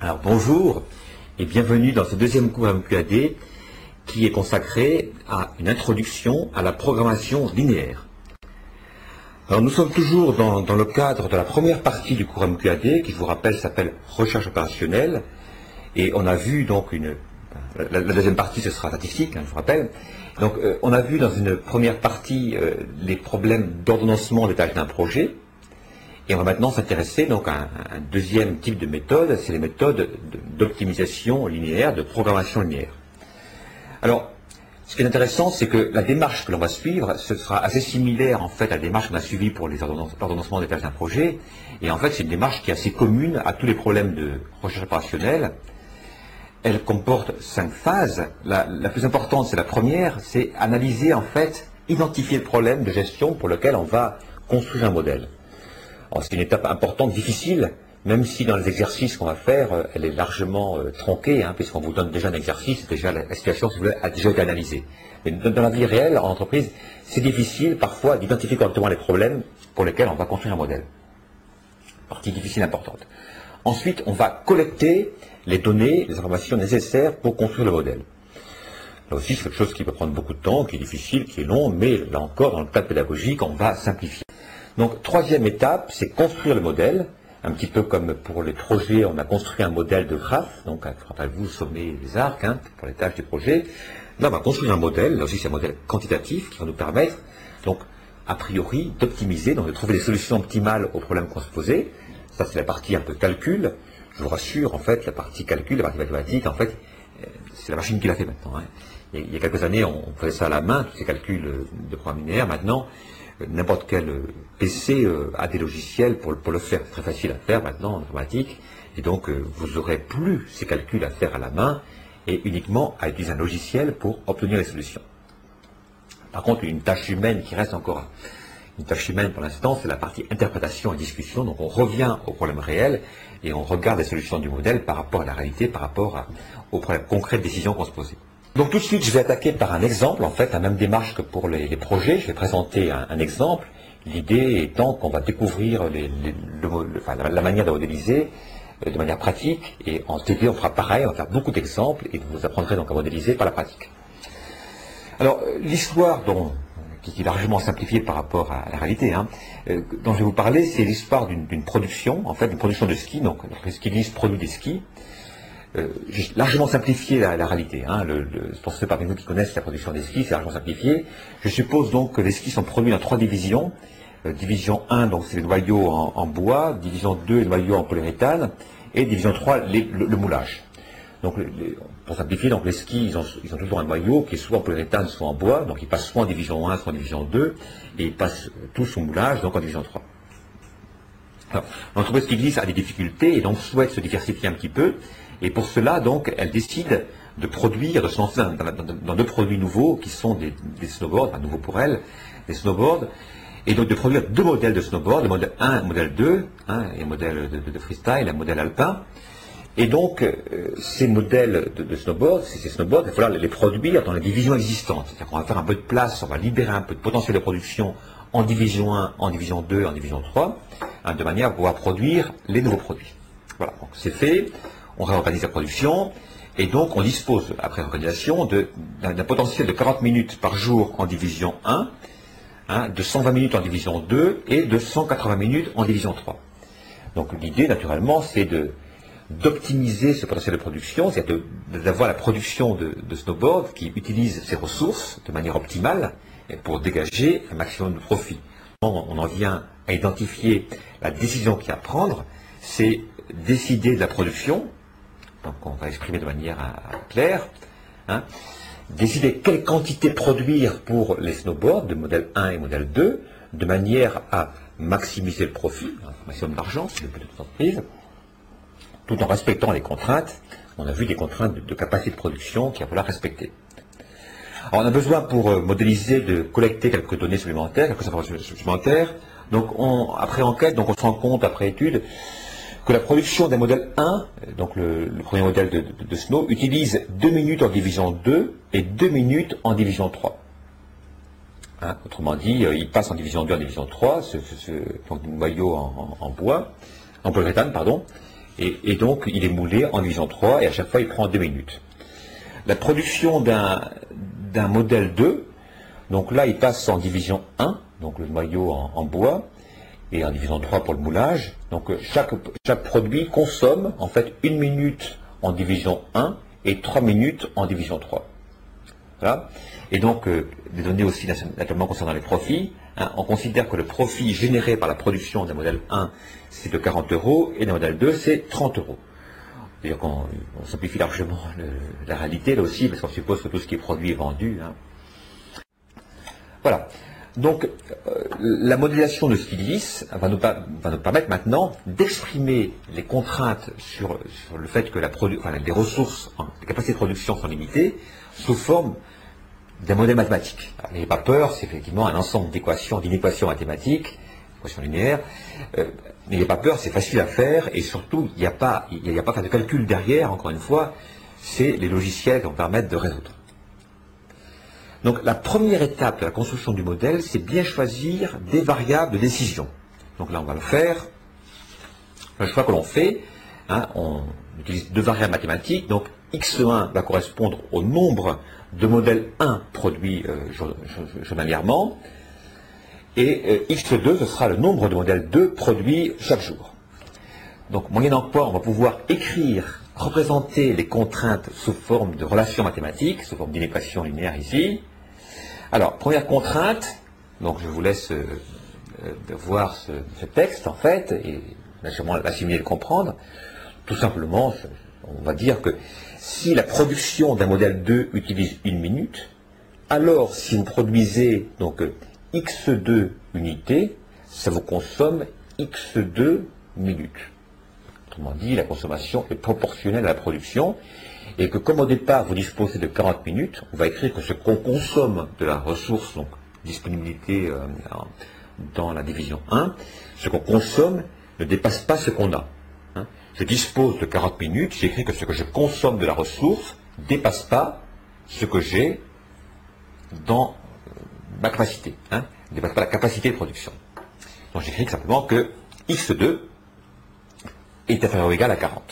Alors bonjour et bienvenue dans ce deuxième cours MQAD qui est consacré à une introduction à la programmation linéaire. Alors nous sommes toujours dans, le cadre de la première partie du cours MQAD qui je vous rappelle s'appelle recherche opérationnelle et on a vu donc une la, deuxième partie ce sera statistique, hein, je vous rappelle. Donc euh, on a vu dans une première partie euh, les problèmes d'ordonnancement des tâches d'un projet. Et on va maintenant s'intéresser donc à un, deuxième type de méthode, c'est les méthodes d'optimisation linéaire, de programmation linéaire. Alors, ce qui est intéressant, c'est que la démarche que l'on va suivre, ce sera assez similaire en fait à la démarche qu'on a suivie pour les ordonnancements des tâches d'un projet. Et en fait, c'est une démarche qui est assez commune à tous les problèmes de recherche opérationnelle. Elle comporte cinq phases. La plus importante, c'est la première, c'est analyser en fait, identifier le problème de gestion pour lequel on va construire un modèle c'est une étape importante, difficile, même si dans les exercices qu'on va faire, euh, elle est largement euh, tronquée, hein, puisqu'on vous donne déjà un exercice, déjà la, situation a déjà été analysée. Mais dans, la vie réelle, en entreprise, c'est difficile parfois d'identifier correctement les problèmes pour lesquels on va construire un modèle. Partie difficile importante. Ensuite, on va collecter les données, les informations nécessaires pour construire le modèle. Là aussi, c'est quelque chose qui peut prendre beaucoup de temps, qui est difficile, qui est long, mais là encore, dans le cadre pédagogique, on va simplifier. Donc, troisième étape, c'est construire le modèle. Un petit peu comme pour les projets, on a construit un modèle de graphe. Donc, rappelez-vous, sommet les arcs hein, pour les tâches du projet. Là, on va construire un modèle. Là aussi, c'est un modèle quantitatif qui va nous permettre, donc, a priori, d'optimiser, donc de trouver des solutions optimales aux problèmes qu'on se posait. Ça, c'est la partie un peu calcul. Je vous rassure, en fait, la partie calcul, la partie mathématique, en fait, euh, c'est la machine qui l'a fait maintenant. Hein. Il y a quelques années, on faisait ça à la main, tous ces calculs de programme linéaire. Maintenant, n'importe quel euh, PC euh, a des logiciels pour, le faire. C'est très facile à faire maintenant en informatique. Et donc, euh, vous aurez plus ces calculs à faire à la main et uniquement à utiliser un logiciel pour obtenir les solutions. Par contre, une tâche humaine qui reste encore une tâche humaine pour l'instant, c'est la partie interprétation et discussion. Donc, on revient au problème réel et on regarde les solutions du modèle par rapport à la réalité, par rapport aux problèmes concrets de décisions qu'on se posait. Donc tout de suite, je vais attaquer par un exemple, en fait, la même démarche que pour les, projets. Je vais présenter un, exemple. L'idée étant qu'on va découvrir la, manière de modéliser euh, de manière pratique. Et en TP, on fera pareil, on va faire beaucoup d'exemples et vous apprendrez donc à modéliser par la pratique. Alors, l'histoire qui est largement simplifiée par rapport à la réalité, hein, euh, dont je vais vous parler, c'est l'histoire d'une production, en fait, d'une production de ski. Donc, le skiliste produit des skis. Euh, j'ai largement simplifié la, réalité. Hein. Pour ceux parmi vous qui connaissent la production des skis, c'est largement simplifié. Je suppose donc que les skis sont produits dans trois divisions. Euh, division 1, donc c'est les noyaux en, bois. Division 2, les noyaux en polyuréthane. Et division 3, le, moulage. Donc, pour simplifier, donc les skis, ils ont, ils ont, toujours un noyau qui est soit en polyuréthane, soit en bois. Donc, ils passent soit en division 1, soit en division 2. Et ils passent tous au moulage, donc en division 3. L'entreprise qui glisse a des difficultés et donc souhaite se diversifier un petit peu. Et pour cela, donc, elle décide de produire, de se lancer dans, deux produits nouveaux qui sont des, snowboards, enfin nouveaux pour elle, des snowboards, et donc de produire deux modèles de snowboard, le modèle 1 et le modèle 2, hein, et modèle de, freestyle, un modèle alpin. Et donc, euh, ces modèles de, snowboard, ces, snowboards, il va falloir les produire dans les divisions existantes. C'est-à-dire qu'on va faire un peu de place, on va libérer un peu de potentiel de production en division 1, en division 2, en division 3, hein, de manière à pouvoir produire les nouveaux produits. Voilà, donc c'est fait on réorganise la production, et donc on dispose, après organisation, d'un potentiel de 40 minutes par jour en division 1, hein, de 120 minutes en division 2 et de 180 minutes en division 3. Donc l'idée, naturellement, c'est d'optimiser ce potentiel de production, c'est d'avoir la production de, de, snowboard qui utilise ses ressources de manière optimale pour dégager un maximum de profit. On en vient à identifier la décision qu'il y a à prendre, c'est décider de la production, donc on va exprimer de manière euh, claire, hein, décider quelle quantité produire pour les snowboards de modèle 1 et modèle 2, de manière à maximiser le profit, un maximum d'argent, c'est le but de l'entreprise, tout en respectant les contraintes. On a vu des contraintes de, capacité de production qu'il va falloir respecter. Alors on a besoin pour euh, modéliser de collecter quelques données supplémentaires, quelques informations supplémentaires. Donc après enquête, donc on se rend compte après étude que la production d'un modèle 1, donc le, premier modèle de, Snow, utilise 2 minutes en division 2 et 2 minutes en division 3. Hein, autrement dit, euh, il passe en division 2 en division 3, ce, ce, donc noyau en, bois, en polyuréthane, pardon, Et, donc, il est moulé en division 3 et à chaque fois, il prend 2 minutes. La production d'un modèle 2, donc là, il passe en division 1, donc le noyau en, bois, et en division 3 pour le moulage. Donc chaque, chaque produit consomme en fait une minute en division 1 et 3 minutes en division 3. Voilà. Et donc, euh, des données aussi naturellement concernant les profits. Hein, on considère que le profit généré par la production d'un modèle 1, c'est de 40 euros, et d'un modèle 2, c'est 30 euros. C'est-à-dire qu'on simplifie largement la réalité là aussi, parce qu'on suppose que tout ce qui est produit est vendu. Hein. Voilà. Donc, euh, la modélisation de Stiglitz va nous, permettre maintenant d'exprimer les contraintes sur, le fait que les ressources, les capacités de production sont limitées, sous forme d'un modèle mathématique. N'ayez pas peur, c'est effectivement un ensemble d'équations, d'inéquations mathématiques, équations linéaires. Euh, n'ayez pas peur, c'est facile à faire, et surtout, il n'y a pas, a pas de calcul derrière, encore une fois, c'est les logiciels qui vont permettre de résoudre. Donc la première étape de la construction du modèle, c'est bien choisir des variables de décision. Donc là, on va le faire. Le choix que l'on fait, hein, on utilise deux variables mathématiques. Donc x1 va correspondre au nombre de modèles 1 produits euh, journalièrement. Et euh, x2, ce sera le nombre de modèles 2 produits chaque jour. Donc, moyennant quoi, on va pouvoir écrire, représenter les contraintes sous forme de relations mathématiques, sous forme d'inéquation linéaire ici, alors, première contrainte, donc je vous laisse euh, euh, voir ce, texte en fait, et naturellement l'assimiler le comprendre. Tout simplement, on va dire que si la production d'un modèle 2 utilise une minute, alors si vous produisez donc x2 unités, ça vous consomme x2 minutes. Autrement dit, la consommation est proportionnelle à la production, et que comme au départ vous disposez de 40 minutes, on va écrire que ce qu'on consomme de la ressource, donc disponibilité euh, dans la division 1, ce qu'on consomme ne dépasse pas ce qu'on a. Hein. Je dispose de 40 minutes, j'écris que ce que je consomme de la ressource ne dépasse pas ce que j'ai dans euh, ma capacité, hein, ne dépasse pas la capacité de production. Donc j'écris simplement que x2 est inférieur ou égal à 40.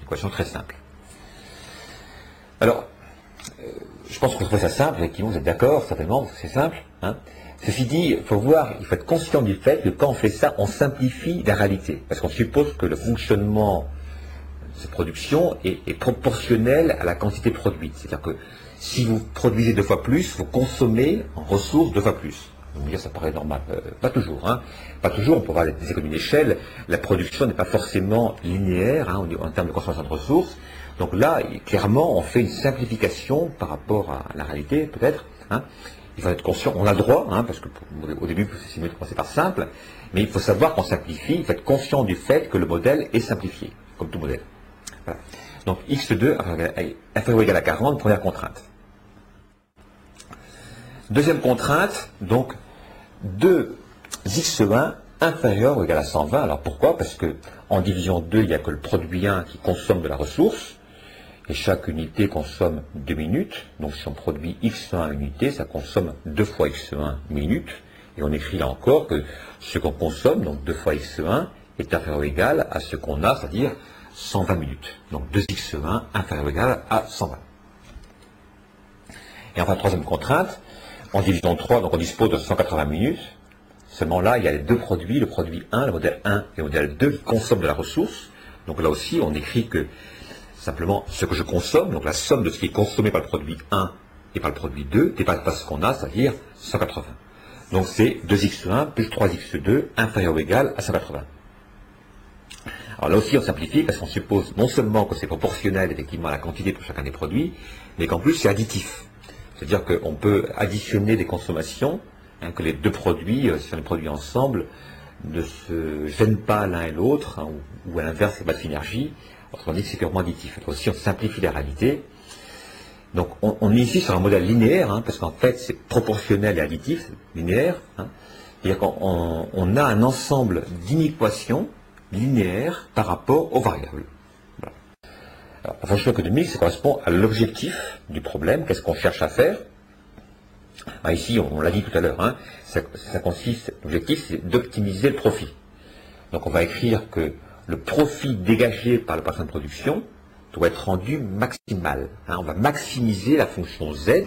Une équation très simple. Alors, euh, je pense que c'est ça simple, effectivement, vous êtes d'accord, certainement, c'est simple. Hein. Ceci dit, il faut voir, il faut être conscient du fait que quand on fait ça, on simplifie la réalité. Parce qu'on suppose que le fonctionnement de cette production est, proportionnel à la quantité produite. C'est-à-dire que si vous produisez deux fois plus, vous consommez en ressources deux fois plus. Vous me dire, ça paraît normal. Euh, pas toujours. Hein. Pas toujours, on peut avoir des économies d'échelle. La production n'est pas forcément linéaire hein, en termes de consommation de ressources. Donc là, clairement, on fait une simplification par rapport à la réalité, peut-être. Hein. Il faut être conscient, on a le droit, hein, parce qu'au début, c'est mieux de commencer par simple, mais il faut savoir qu'on simplifie, il faut être conscient du fait que le modèle est simplifié, comme tout modèle. Donc x2 inférieur ou égal à 40, première contrainte. Deuxième contrainte, donc 2x1 inférieur ou égal à 120. Alors pourquoi? Parce que division 2, il n'y a que le produit 1 qui consomme de la ressource et chaque unité consomme 2 minutes. Donc si on produit x1 unité, ça consomme 2 fois x1 minutes. Et on écrit là encore que ce qu'on consomme, donc 2 fois x1, est inférieur ou égal à ce qu'on a, c'est-à-dire 120 minutes. Donc 2x1 inférieur ou égal à 120. Et enfin, troisième contrainte, en division 3, donc on dispose de 180 minutes. Seulement là, il y a les deux produits, le produit 1, le modèle 1 et le modèle 2 qui consomment de la ressource. Donc là aussi, on écrit que Simplement, ce que je consomme, donc la somme de ce qui est consommé par le produit 1 et par le produit 2, dépasse pas ce qu'on a, c'est-à-dire 180. Donc c'est 2x1 plus 3x2 inférieur ou égal à 180. Alors là aussi, on simplifie parce qu'on suppose non seulement que c'est proportionnel effectivement à la quantité pour chacun des produits, mais qu'en plus c'est additif. C'est-à-dire qu'on peut additionner des consommations, hein, que les deux produits, euh, si on les produit ensemble, ne se gênent pas l'un et l'autre, hein, ou, à l'inverse, il n'y a pas de synergie, Autrement dit, c'est purement additif. aussi, on simplifie la réalité. Donc, on, est ici sur un modèle linéaire, hein, parce qu'en fait, c'est proportionnel et additif, linéaire. C'est-à-dire qu'on on a un ensemble d'inéquations linéaires par rapport aux variables. La fonction économique, ça correspond à l'objectif du problème. Qu'est-ce qu'on cherche à faire ah, Ici, on, l'a dit tout à l'heure, hein, ça, consiste, l'objectif, c'est d'optimiser le profit. Donc, on va écrire que le profit dégagé par le patron de production doit être rendu maximal. Hein. on va maximiser la fonction Z,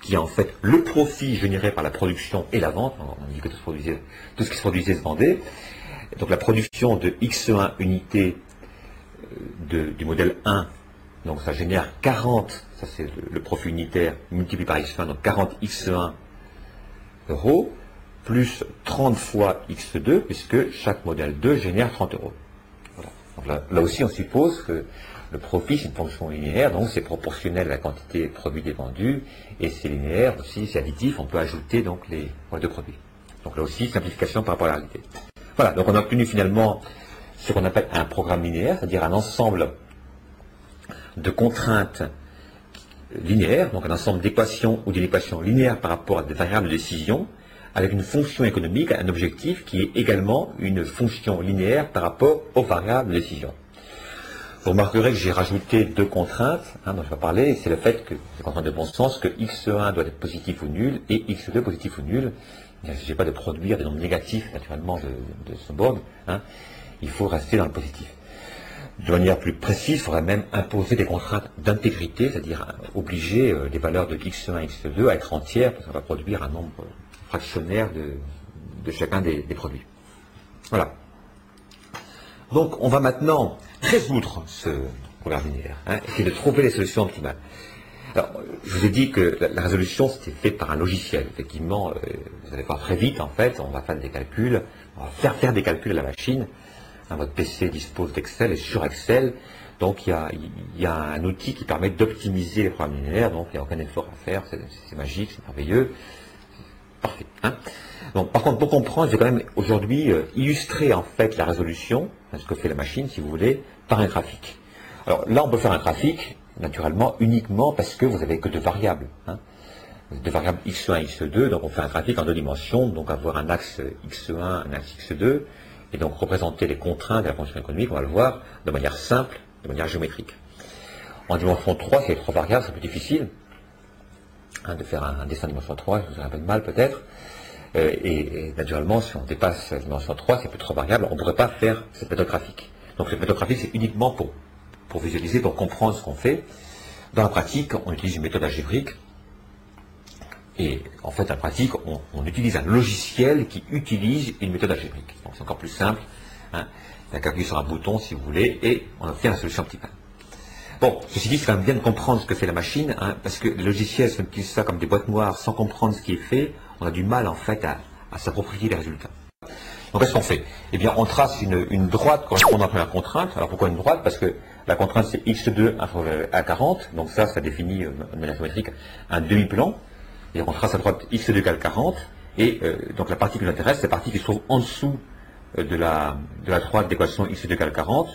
qui est en fait le profit généré par la production et la vente. On dit que tout, ce qui se produisait se vendait. Donc la production de X1 unités du modèle 1, donc ça génère 40, ça c'est le, profit unitaire multiplié par X1, donc 40 X1 euros, plus 30 fois X2, puisque chaque modèle 2 génère 30 euros. là, aussi, on suppose que le profit, c'est une fonction linéaire, donc c'est proportionnel à la quantité de produits vendus, et c'est linéaire aussi, c'est additif, on peut ajouter donc les deux produits. Donc là aussi, simplification par rapport à la réalité. Voilà, donc on a obtenu finalement ce qu'on appelle un programme linéaire, c'est-à-dire un ensemble de contraintes linéaires, donc un ensemble d'équations ou d'équations linéaires par rapport à des variables de décision, avec une fonction économique, un objectif qui est également une fonction linéaire par rapport aux variables de décision. Vous remarquerez que j'ai rajouté deux contraintes hein, dont je vais parler, c'est le fait que, c'est contrainte de bon sens, que x1 doit être positif ou nul et x2 positif ou nul. Il ne s'agit pas de produire des nombres négatifs, naturellement, de, ce board. Hein. Il faut rester dans le positif. De manière plus précise, il faudrait même imposer des contraintes d'intégrité, c'est-à-dire euh, obliger euh, les valeurs de x1 et x2 à être entières, parce ça va produire un nombre fractionnaire de, chacun des, produits. Voilà. Donc, on va maintenant résoudre ce programme linéaire, hein, et de trouver les solutions optimales. Alors, je vous ai dit que la, résolution, c'était fait par un logiciel. Effectivement, euh, vous allez voir très vite, en fait, on va faire des calculs, on va faire faire des calculs à la machine. Hein, votre PC dispose d'Excel et sur Excel, donc il y, a, un outil qui permet d'optimiser les programmes linéaires, donc il n'y a aucun effort à faire, c'est magique, c'est merveilleux. Parfait. Hein. par contre, pour comprendre, je vais quand même aujourd'hui euh, illustrer en fait la résolution, ce que fait la machine, si vous voulez, par un graphique. Alors là, on peut faire un graphique, naturellement, uniquement parce que vous n'avez que deux variables. Hein. Deux variables x1 et x2, donc on fait un graphique en deux dimensions, donc avoir un axe x1, un axe x2, et donc représenter les contraintes de la fonction économique, on va le voir, de manière simple, de manière géométrique. En dimension 3, c'est trois variables, c'est plus difficile hein, de faire un, dessin en dimension 3, je vous un peu de mal peut-être. Euh, et, naturellement, si on dépasse la dimension 3, c'est plus trois variables, on ne pourrait pas faire cette méthode graphique. Donc cette méthode graphique, c'est uniquement pour pour visualiser, pour comprendre ce qu'on fait. Dans la pratique, on utilise une méthode algébrique. Et en fait, en pratique, on, utilise un logiciel qui utilise une méthode algébrique. Donc c'est encore plus simple. Il y a sur un bouton, si vous voulez, et on obtient la solution optimale. Bon, ceci dit, c'est quand même bien de comprendre ce que fait la machine, hein, parce que le logiciel, si on utilise ça comme des boîtes noires sans comprendre ce qui est fait, on a du mal en fait à, s'approprier les résultats. Donc qu'est-ce qu'on fait? Eh bien, on trace une, droite correspondant à la contrainte. Alors pourquoi une droite? Parce que la contrainte c'est x2 à 40, donc ça, ça définit euh, de manière géométrique un demi-plan. Et on trace à droite x2 égale 40, et euh, donc la partie qui nous intéresse, c'est la partie qui se trouve en dessous euh, de, la, de la droite d'équation x2 égale 40.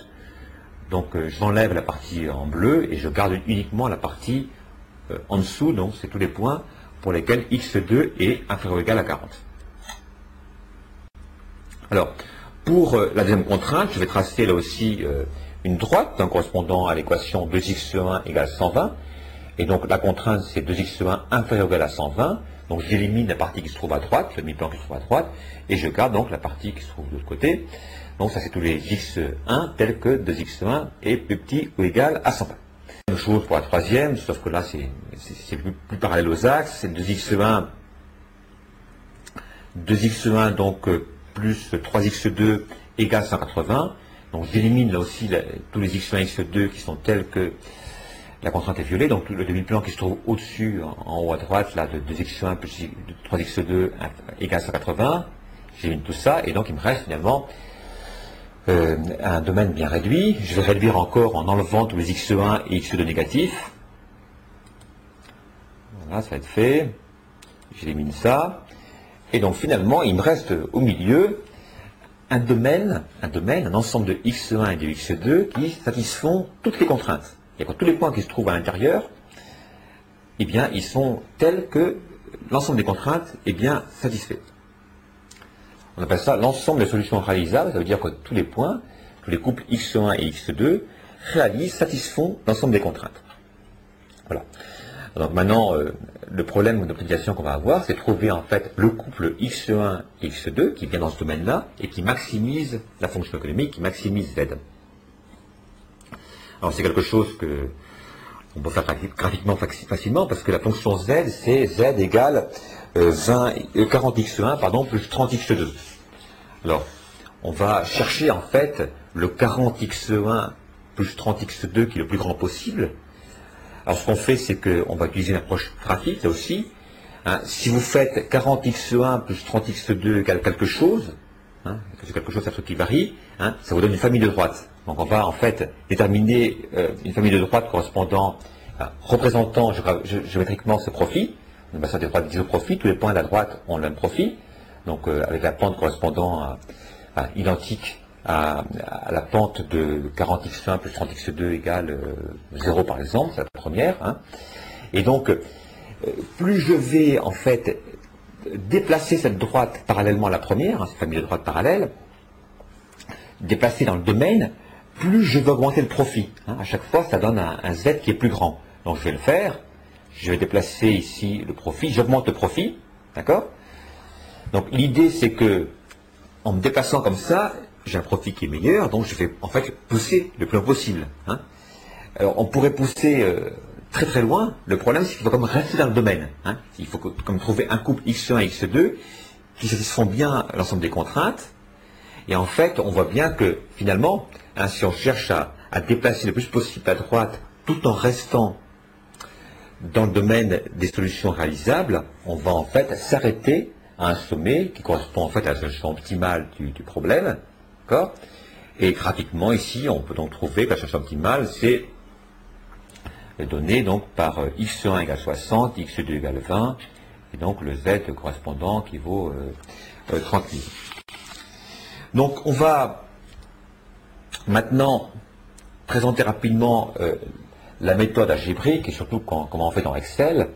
Donc j'enlève la partie en bleu et je garde uniquement la partie en dessous, donc c'est tous les points pour lesquels x2 est inférieur ou égal à 40. Alors, pour euh, la deuxième contrainte, je vais tracer là aussi euh, une droite correspondant à l'équation 2x1 égale 120. Et donc la contrainte, c'est 2x1 inférieur ou égal à 120. Donc j'élimine la partie qui se trouve à droite, le demi-plan qui se trouve à droite, et je garde donc la partie qui se trouve de l'autre côté. Donc ça c'est tous les x1 tels que 2x1 est plus petit ou égal à 120. Même chose pour la troisième, sauf que là c'est plus, plus, parallèle aux axes, c'est 2x1, 2x1 donc euh, plus 3x2 égale 180. Donc j'élimine là aussi tous les x1 et x2 qui sont tels que la contrainte est violée. Donc le demi-plan qui se trouve au-dessus, en, haut à droite, là, de 2x1 plus 3x2 égale 180. J'élimine tout ça et donc il me reste finalement euh, un domaine bien réduit. Je vais réduire encore en enlevant tous les x1 et x2 négatifs. Voilà, ça va être fait. J'élimine ça. Et donc finalement, il me reste au milieu un domaine, un domaine, un ensemble de x1 et de x2 qui satisfont toutes les contraintes. Et quand tous les points qui se trouvent à l'intérieur, eh bien, ils sont tels que l'ensemble des contraintes est bien satisfait. On appelle ça l'ensemble des solutions réalisables, ça veut dire que tous les points, tous les couples x1 et x2 réalisent, satisfont l'ensemble des contraintes. Voilà. Donc maintenant, euh, le problème d'optimisation qu'on va avoir, c'est trouver en fait le couple x1 et x2 qui vient dans ce domaine-là et qui maximise la fonction économique, qui maximise z. Alors c'est quelque chose que on peut faire graphiquement facilement parce que la fonction z, c'est z égale 20, euh, 40x1 euh, pardon, plus 30x2. Alors, on va chercher en fait le 40x1 plus 30x2 qui est le plus grand possible. Alors ce qu'on fait, c'est qu'on va utiliser une approche graphique, là aussi. Hein. si vous faites 40x1 plus 30x2 égale quelque chose, hein, quelque chose, c'est un truc qui varie, hein, ça vous donne une famille de droites. Donc on va en fait déterminer euh, une famille de droites correspondant, représentant géométriquement ce profit. On va des droites d'isopropie, tous les points de la droite ont le même profit, donc euh, avec la pente correspondant identique à, la pente de 40x1 plus 30x2 égale 0 euh, par exemple, c'est la première. Hein. Et donc, plus je vais en fait déplacer cette droite parallèlement à la première, cette famille de droites parallèles, déplacer dans le domaine, plus je vais augmenter le profit. Hein. À chaque fois, ça donne un, Z qui est plus grand. Donc je vais le faire. Je vais déplacer ici le profit. J'augmente le profit. D'accord? Donc l'idée, c'est que en me déplaçant comme ça, j'ai un profit qui est meilleur. Donc je vais en fait pousser le plus loin possible. Hein. Alors on pourrait pousser euh, très très loin. Le problème, c'est qu'il faut comme rester dans le domaine. Hein. Il faut comme trouver un couple X1 et X2 qui satisfont bien l'ensemble des contraintes. Et en fait, on voit bien que finalement, Hein, si on cherche à, déplacer le plus possible à droite tout en restant dans le domaine des solutions réalisables, on va en fait s'arrêter à un sommet qui correspond en fait à la solution optimale du, problème. Et graphiquement, ici, on peut donc trouver que la solution optimale, c'est donné donc par euh, x1 égale 60, x2 égale 20, et donc le z correspondant qui vaut 30 euh, 000. Euh, donc on va Maintenant, présenter rapidement la méthode algébrique et surtout comment on fait dans Excel.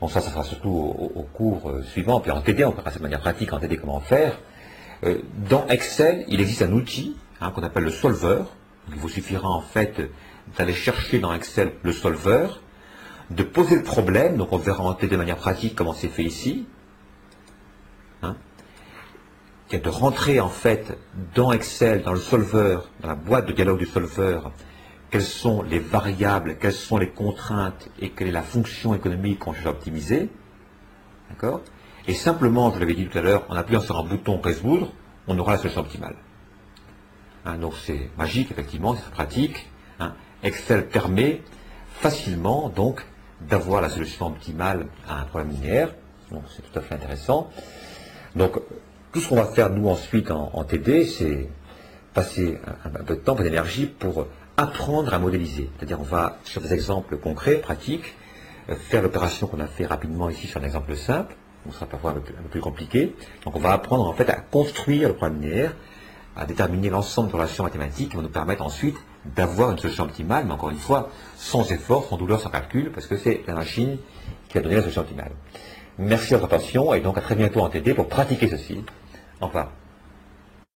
Bon, ça, ça sera surtout au, cours suivant. Puis en TD, on verra de manière pratique en TD comment faire. Dans Excel, il existe un outil hein, qu'on appelle le solver. il vous suffira en fait d'aller chercher dans Excel le solver, de poser le problème. Donc on verra en de manière pratique comment c'est fait ici. Hein qui est de rentrer en fait dans Excel, dans le solver, dans la boîte de dialogue du solver, quelles sont les variables, quelles sont les contraintes et quelle est la fonction économique qu'on cherche à optimiser. D'accord? Et simplement, je l'avais dit tout à l'heure, en appuyant sur un bouton résoudre, on aura la solution optimale. Hein, donc c'est magique, effectivement, c'est pratique. Hein. Excel permet facilement donc d'avoir la solution optimale à un problème linéaire. Donc c'est tout à fait intéressant. Donc tout ce qu'on va faire, nous, ensuite, en, TD, c'est passer un, peu de temps, peu d'énergie pour apprendre à modéliser. C'est-à-dire, on va, sur des exemples concrets, pratiques, euh, faire l'opération qu'on a fait rapidement ici sur un exemple simple, on sera parfois un peu, plus compliqué. Donc, on va apprendre, en fait, à construire le problème linéaire, à déterminer l'ensemble de relations mathématiques qui vont nous permettre ensuite d'avoir une solution optimale, mais encore une fois, sans effort, sans douleur, sans calcul, parce que c'est la machine qui a donné la solution optimale. Merci de votre attention et donc à très bientôt en TD pour pratiquer ceci. Au revoir.